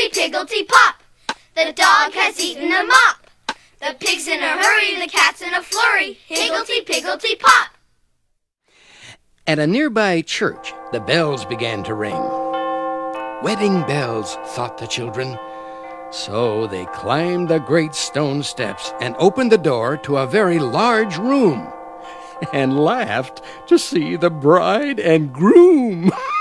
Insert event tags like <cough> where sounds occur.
higglety pigglety pop. The dog has eaten a mop. The pig's in a hurry, the cat's in a flurry. Higglety pigglety pop. At a nearby church, the bells began to ring. Wedding bells, thought the children. So they climbed the great stone steps and opened the door to a very large room <laughs> and laughed to see the bride and groom. <laughs>